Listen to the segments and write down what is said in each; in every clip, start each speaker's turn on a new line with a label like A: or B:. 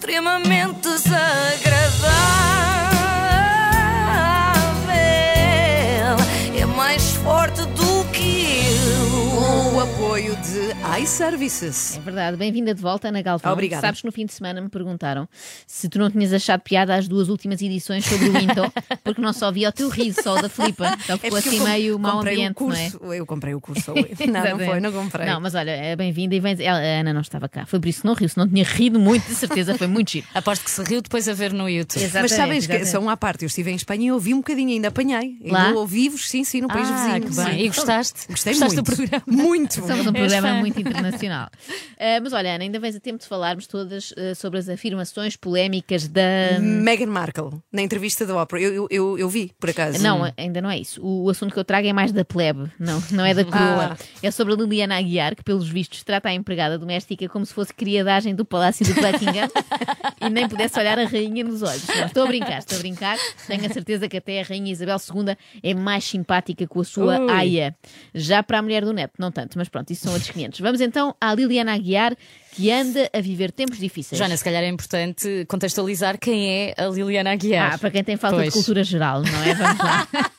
A: extremamente desagradável. É mais forte do que eu.
B: O apoio de iServices.
C: É verdade, bem-vinda de volta, Ana Galvão.
B: Obrigada.
C: Sabes que no fim de semana me perguntaram se tu não tinhas achado piada às duas últimas edições sobre o Windows, porque não só via o teu riso, só o da Filipa. Então ficou
B: É
C: assim
B: eu
C: meio mau
B: comprei
C: ambiente,
B: o curso.
C: não é?
B: Eu comprei o curso. Não, não foi, não comprei.
C: Não, mas olha, é bem-vinda e vem. Ela- A Ana não estava cá. Foi por isso que não riu, se não tinha rido muito, de certeza, foi muito giro.
D: Aposto que se riu depois a ver no YouTube.
B: Mas
C: Exatamente,
B: sabem que
C: exatamente.
B: são à parte. Eu estive em Espanha e ouvi um bocadinho, ainda apanhei.
C: Lá?
B: Ainda ouvi-vos, sim, sim, no país
D: Ah,
B: vizinho.
D: que
B: sim.
D: bem. E gostaste?
B: Gostei
D: Gostaste
B: muito.
D: do programa?
B: Muito.
C: Somos um programa muito internacional. Ah, mas olha, Ana, ainda vens a tempo de falarmos todas ah, sobre as afirmações polémicas da.
B: Meghan Markle, na entrevista da ópera. Eu, eu, eu, eu vi, por acaso.
C: Não, ainda não é isso. O, o assunto que eu trago é mais da plebe, não, não é da coroa.
B: Ah.
C: É sobre a Liliana Aguiar, que, pelos vistos, trata a empregada doméstica como se fosse criadagem do Palácio do Buckingham e nem pudesse olhar a rainha nos olhos. Não, estou a brincar, estou a brincar. Tenho a certeza que até a rainha Isabel II é mais simpática com a sua
B: Ui.
C: aia. Já para a mulher do neto, não tanto, mas pronto, isso são outros 500. Vamos então à Liliana Aguiar, que anda a viver tempos difíceis.
D: Joana, se calhar é importante contextualizar quem é a Liliana Aguiar.
C: Ah, para quem tem falta
D: Pois.
C: de cultura geral, não é? Vamos lá.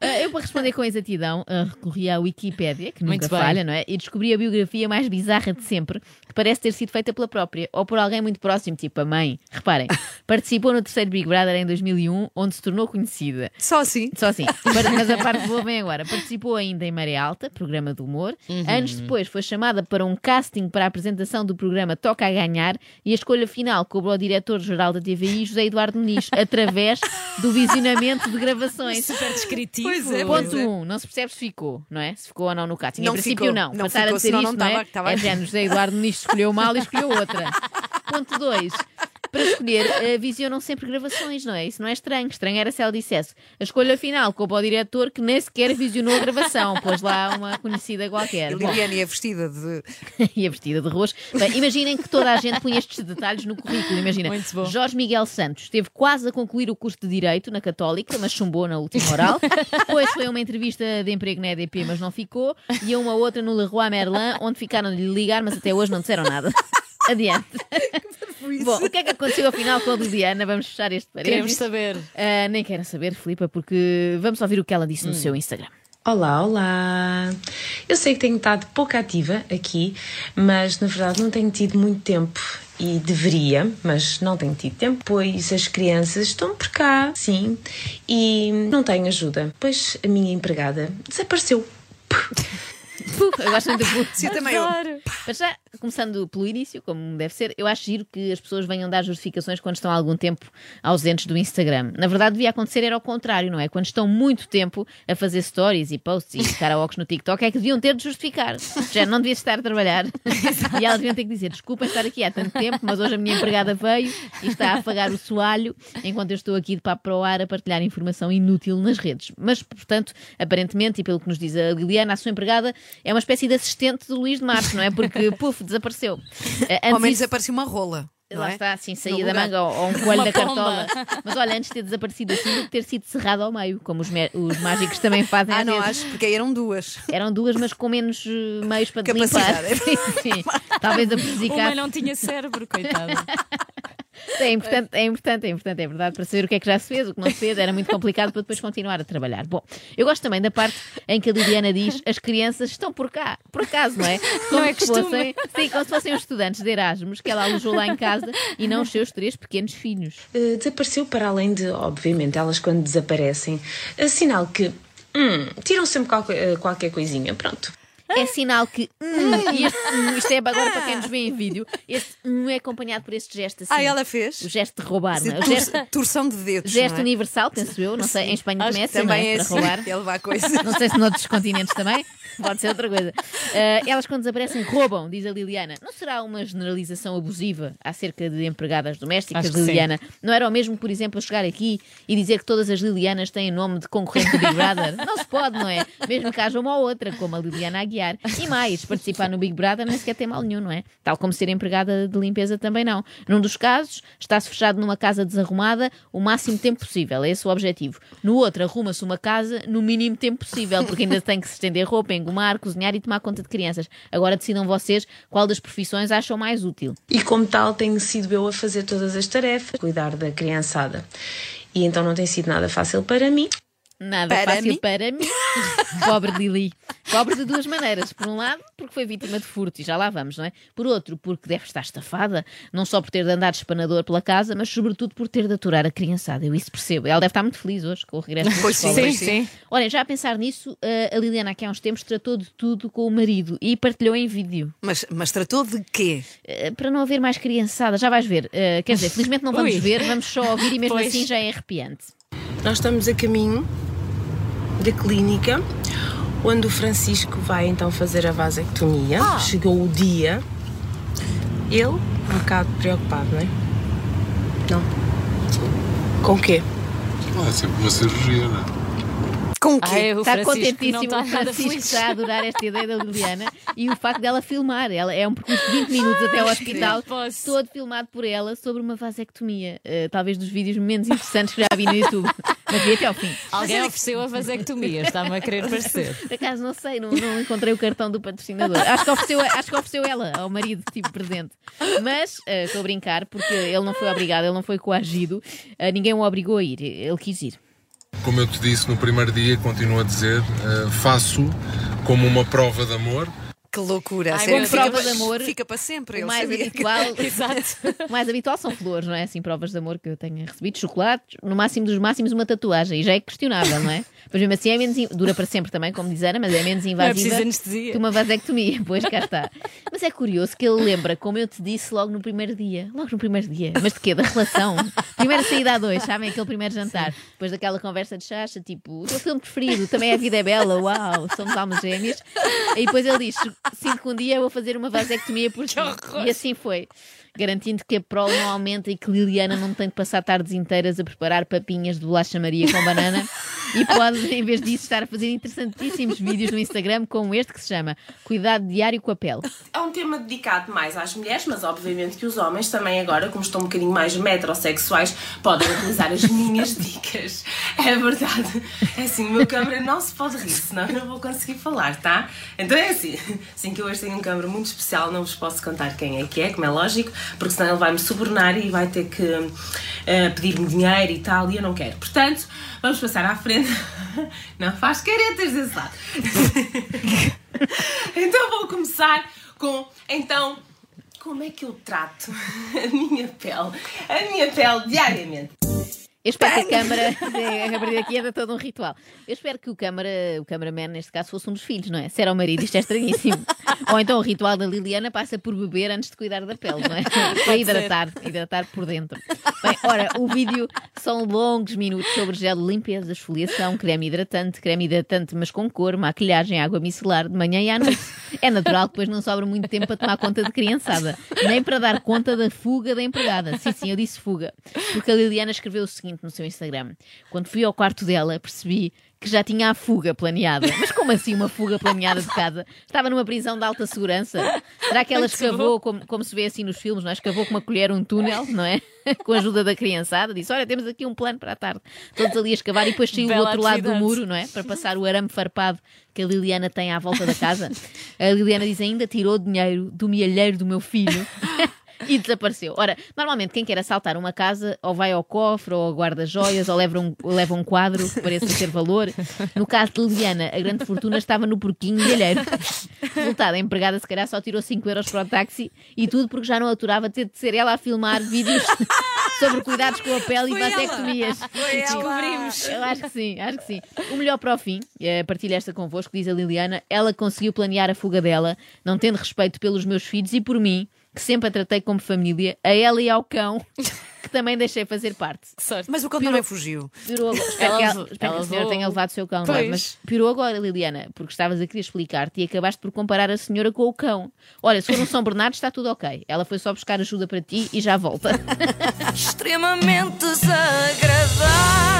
C: Ah, Eu, para responder com exatidão, ah, recorri à Wikipédia, que nunca falha, não é? E descobri a biografia mais bizarra de sempre, que parece ter sido feita pela própria, ou por alguém muito próximo, tipo a mãe. Reparem, participou no terceiro Big Brother em 2001, onde se tornou conhecida.
B: Só assim.
C: Só assim, mas a parte boa vem agora. Participou ainda em Maré Alta, programa de humor. Anos depois foi chamada para um casting para a apresentação do programa Toca a Ganhar e a escolha final cobrou ao diretor-geral da TVI, José Eduardo Muniz, através do visionamento de gravações.
D: Super descritivo.
B: Pois é,
C: Ponto
B: pois é.
C: 1, um, não se percebe se ficou, não é? Se ficou ou não no casting.
B: Não
C: em princípio,
B: ficou.
C: não.
B: Não
C: Passar
B: ficou,
C: a dizer
B: senão
C: isto,
B: não
C: não é?
B: estava- estava-
C: É de género, José Eduardo Muniz escolheu mal e escolheu outra. Ponto 2. Para escolher, eh, visionam sempre gravações, não é? Isso não é estranho. Estranho era se ela dissesse a escolha final coube ao diretor que nem sequer visionou a gravação, pôs lá uma conhecida qualquer.
B: E Liliane é vestida de.
C: e a vestida de roxo. Bem, imaginem que toda a gente punha estes detalhes no currículo. Imagina,
D: Muito bom.
C: Jorge Miguel Santos esteve quase a concluir o curso de Direito na Católica, mas chumbou na última oral. Depois foi a uma entrevista de emprego na EDP, mas não ficou. E a uma outra no Leroy Merlin, onde ficaram de lhe ligar, mas até hoje não disseram nada. Adiante. Bom, o que é que aconteceu afinal com a Liliana? Vamos fechar este
D: Queremos
C: parênteses.
D: saber.
C: Ah, nem quero saber, Filipa, porque vamos ouvir o que ela disse no seu Instagram.
E: Olá, olá! Eu sei que tenho estado pouco ativa aqui, mas na verdade não tenho tido muito tempo e deveria, mas não tenho tido tempo, pois as crianças estão por cá, sim, e não tenho ajuda, pois a minha empregada desapareceu.
C: Puh, eu gosto muito do
B: Sim, também eu.
C: Mas já, começando pelo início, como deve ser, eu acho giro que as pessoas venham dar justificações quando estão há algum tempo ausentes do Instagram. Na verdade, devia acontecer era ao contrário, não é? Quando estão muito tempo a fazer stories e posts e karaokes no TikTok, é que deviam ter de justificar. Já não devias estar a trabalhar. e elas deviam ter que dizer: desculpa estar aqui há tanto tempo, mas hoje a minha empregada veio e está a afagar o soalho enquanto eu estou aqui de papo para o ar a partilhar informação inútil nas redes. Mas, portanto, aparentemente, e pelo que nos diz a Liliana, a sua empregada é uma espécie de assistente do Luís de Março, não é? Porque, puf, desapareceu. Eh,
B: Ao
C: antes
B: menos
C: disso-
B: apareceu uma rola.
C: Lá
B: é?
C: está, assim, saía da manga ou, ou um coelho
D: Uma
C: da cartola.
D: pomba.
C: Mas olha, antes de ter desaparecido assim, do que ter sido cerrado ao meio, como os, os mágicos também fazem
B: Ah, não
C: vezes.
B: acho, porque aí eram duas.
C: Eram duas, mas com menos eh, meios para limpar.
B: Capacidade.
C: Sim, sim. Talvez a
D: Uma
C: prejudicar.
D: não tinha cérebro, coitada.
C: É importante, é importante, é importante, é verdade, para saber o que é que já se fez, o que não se fez, era muito complicado para depois continuar a trabalhar. Bom, eu gosto também da parte em que a Liliana diz as crianças estão por cá, por acaso, não é? Como
D: Não é
C: se fossem, sim, como se fossem os estudantes de Erasmus que ela alojou lá em casa e não os seus três pequenos filhos.
E: Uh, desapareceu para além de, obviamente, elas quando desaparecem, é sinal que hum, tiram sempre qualquer, uh, qualquer coisinha, pronto.
C: É sinal que hum, e este, hum, isto é agora para quem nos vê em vídeo, este hum, é acompanhado por este gesto assim.
B: Ah, ela fez?
C: O gesto de roubar, não é? O gesto,
B: Torção de dedos.
C: gesto
B: é?
C: universal, penso eu, não sei, em Espanha
B: Acho
C: começa, não
B: também
C: é?
B: é assim.
C: roubar.
B: Ele vai coisa.
C: Não sei se noutros continentes também. Pode ser outra coisa. Ah, elas, quando desaparecem, roubam, diz a Liliana. Não será uma generalização abusiva acerca de empregadas domésticas,
D: Acho.
C: Liliana? Não era o mesmo, por exemplo, eu chegar aqui e dizer que todas as Lilianas têm nome de concorrente do Big Brother? Não se pode, não é? Mesmo que haja uma ou outra, como a Liliana Aguiar. E mais, participar no Big Brother nem sequer tem mal nenhum, não é? Tal como ser empregada de limpeza também não. Num dos casos, está-se fechado numa casa desarrumada o máximo tempo possível, é esse o objetivo. No outro, arruma-se uma casa no mínimo tempo possível, porque ainda tem que se estender roupa, engomar, cozinhar e tomar conta de crianças. Agora decidam vocês qual das profissões acham mais útil.
E: E como tal, tenho sido eu a fazer todas as tarefas, cuidar da criançada. E então não tem sido nada fácil para mim.
C: Nada
B: Para
C: fácil
B: mim?
C: para mim. Pobre Lili. Pobre de duas maneiras. Por um lado, porque foi vítima de furto, e já lá vamos, não é? Por outro, porque deve estar estafada, não só por ter de andar de espanador pela casa, mas sobretudo por ter de aturar a criançada. Eu isso percebo. Ela deve estar muito feliz hoje com o regresso da
B: Pois sim,
C: escola.
B: sim.
C: Olhem, já a pensar nisso, eh, a Liliana aqui há uns tempos tratou de tudo com o marido e partilhou em vídeo.
B: Mas, mas tratou de quê?
C: Eh, para não haver mais criançada, já vais ver. Eh, quer dizer, felizmente não vamos
D: Ui.
C: ver, vamos só ouvir e mesmo
D: Pois.
C: assim já é arrepiante.
E: Nós estamos a caminho da clínica onde o Francisco vai então fazer a vasectomia. Chegou o dia. Ele, um bocado preocupado, não é? Não. Com o quê?
F: Ah, é sempre uma cirurgia, não é?
B: Com o quê?
D: Ai, o
C: Está
D: Francisco
C: contentíssimo.
D: não está
C: o Francisco
D: feliz.
C: está a adorar esta ideia da Liliana e o facto dela filmar. Ela é um percurso de 20 minutos até ao hospital, todo filmado por ela sobre uma vasectomia. Eh, talvez dos vídeos menos interessantes que já vi no YouTube. Mas vi até ao fim.
D: Alguém ofereceu a vasectomia, está-me a querer parecer.
C: Por acaso não sei, não, não encontrei o cartão do patrocinador. Acho que, ofereceu, acho que ofereceu ela ao marido, tipo presente. Mas eh, estou a brincar, porque ele não foi obrigado, ele não foi coagido, eh, ninguém o obrigou a ir, ele quis ir.
F: Como eu te disse no primeiro dia, continuo a dizer, eh, faço como uma prova de amor.
B: Que loucura.
D: Ai,
B: sério, fica,
C: Prova de amor,
B: fica para sempre.
C: O mais
B: sabia.
C: habitual,
D: Exato.
C: o mais habitual são flores, não é? Assim, provas de amor que eu tenha recebido, chocolates, no máximo dos máximos uma tatuagem, e já é questionável, não é? Mas mesmo assim é menos. dura para sempre também, como diz Ana, mas é menos
D: é
C: invasiva que uma vasectomia. Pois cá está. Mas é curioso que ele lembra, como eu te disse logo no primeiro dia. Logo no primeiro dia. Mas de quê? Da relação. Primeira saída a dois, sabem? Aquele primeiro jantar. Depois daquela conversa de chacha, tipo, o teu filme preferido, também é A Vida é Bela, uau, somos almas gêmeas. E depois ele diz: sinto que um dia eu vou fazer uma vasectomia por ti. E assim foi. Garantindo que a prole não aumenta e que Liliana não tem de passar tardes inteiras a preparar papinhas de bolacha Maria com banana e pode, em vez disso, estar a fazer interessantíssimos vídeos no Instagram como este que se chama Cuidado Diário com a Pele.
G: É um tema dedicado mais às mulheres, mas obviamente que os homens também agora, como estão um bocadinho mais metrosexuais, podem utilizar as minhas dicas. É verdade. É assim, o meu câmara não se pode rir, senão eu não vou conseguir falar, tá? Então é assim, assim que eu hoje tenho um câmara muito especial, não vos posso contar quem é que é, como é lógico, porque senão ele vai-me subornar e vai ter que eh, pedir-me dinheiro e tal, e eu não quero. Portanto, vamos passar à frente. Não faz caretas desse lado. Então vou começar com. Então, como é que eu trato a minha pele? A minha pele diariamente.
C: Eu espero que a câmara, a partir daqui é todo um ritual. Eu espero que o câmara, o cameraman, neste caso, fosse um dos filhos, não é? Se era o marido, isto é estranhíssimo. Ou então o ritual da Liliana passa por beber antes de cuidar da pele, não é? Para hidratar, hidratar por dentro. Bem, ora, o vídeo são longos minutos sobre gel de limpeza, esfoliação, creme hidratante, creme hidratante, mas com cor, maquilhagem, água micelar, de manhã e à noite. É natural que depois não sobra muito tempo para tomar conta de criançada, nem para dar conta da fuga da empregada. Sim, sim, eu disse fuga. Porque a Liliana escreveu o seguinte no seu Instagram: Quando fui ao quarto dela, percebi que já tinha a fuga planeada. Mas como assim uma fuga planeada de casa? Estava numa prisão de alta segurança. Será que ela escavou, como, como se vê assim nos filmes, não é? Escavou com uma colher um túnel, não é? Com a ajuda da criançada. Disse: Olha, temos aqui um plano para a tarde. Todos ali a escavar e depois saiu do outro lado do muro, não é? Para passar o arame farpado que a Liliana tem à volta da casa. A Liliana diz ainda tirou dinheiro do mielheiro do meu filho. E desapareceu. Ora, normalmente quem quer assaltar uma casa ou vai ao cofre ou ao guarda-joias ou leva um, ou leva um quadro que pareça ter valor. No caso de Liliana, a grande fortuna estava no porquinho milheiro. Resultado, a empregada se calhar só tirou 5 euros para o táxi e tudo porque já não aturava ter de ser ela a filmar vídeos sobre cuidados com a pele
B: Foi
C: e vasectomias. Descobrimos. Eu acho que sim, acho que sim. O melhor para o fim, eh, partilho esta convosco, diz a Liliana, ela conseguiu planear a fuga dela, não tendo respeito pelos meus filhos e por mim, que sempre a tratei como família, a ela e ao cão, que também deixei fazer parte.
D: Que sorte.
B: Mas o cão também fugiu.
C: Pirou. Espero que, ela, espero que a senhora tenha levado o seu cão, não é?
D: Pois.
C: Mas pirou agora, Liliana, porque estavas a querer explicar-te e acabaste por comparar a senhora com o cão. Olha, se for um São Bernardo está tudo ok. Ela foi só buscar ajuda para ti e já volta.
A: extremamente desagradável.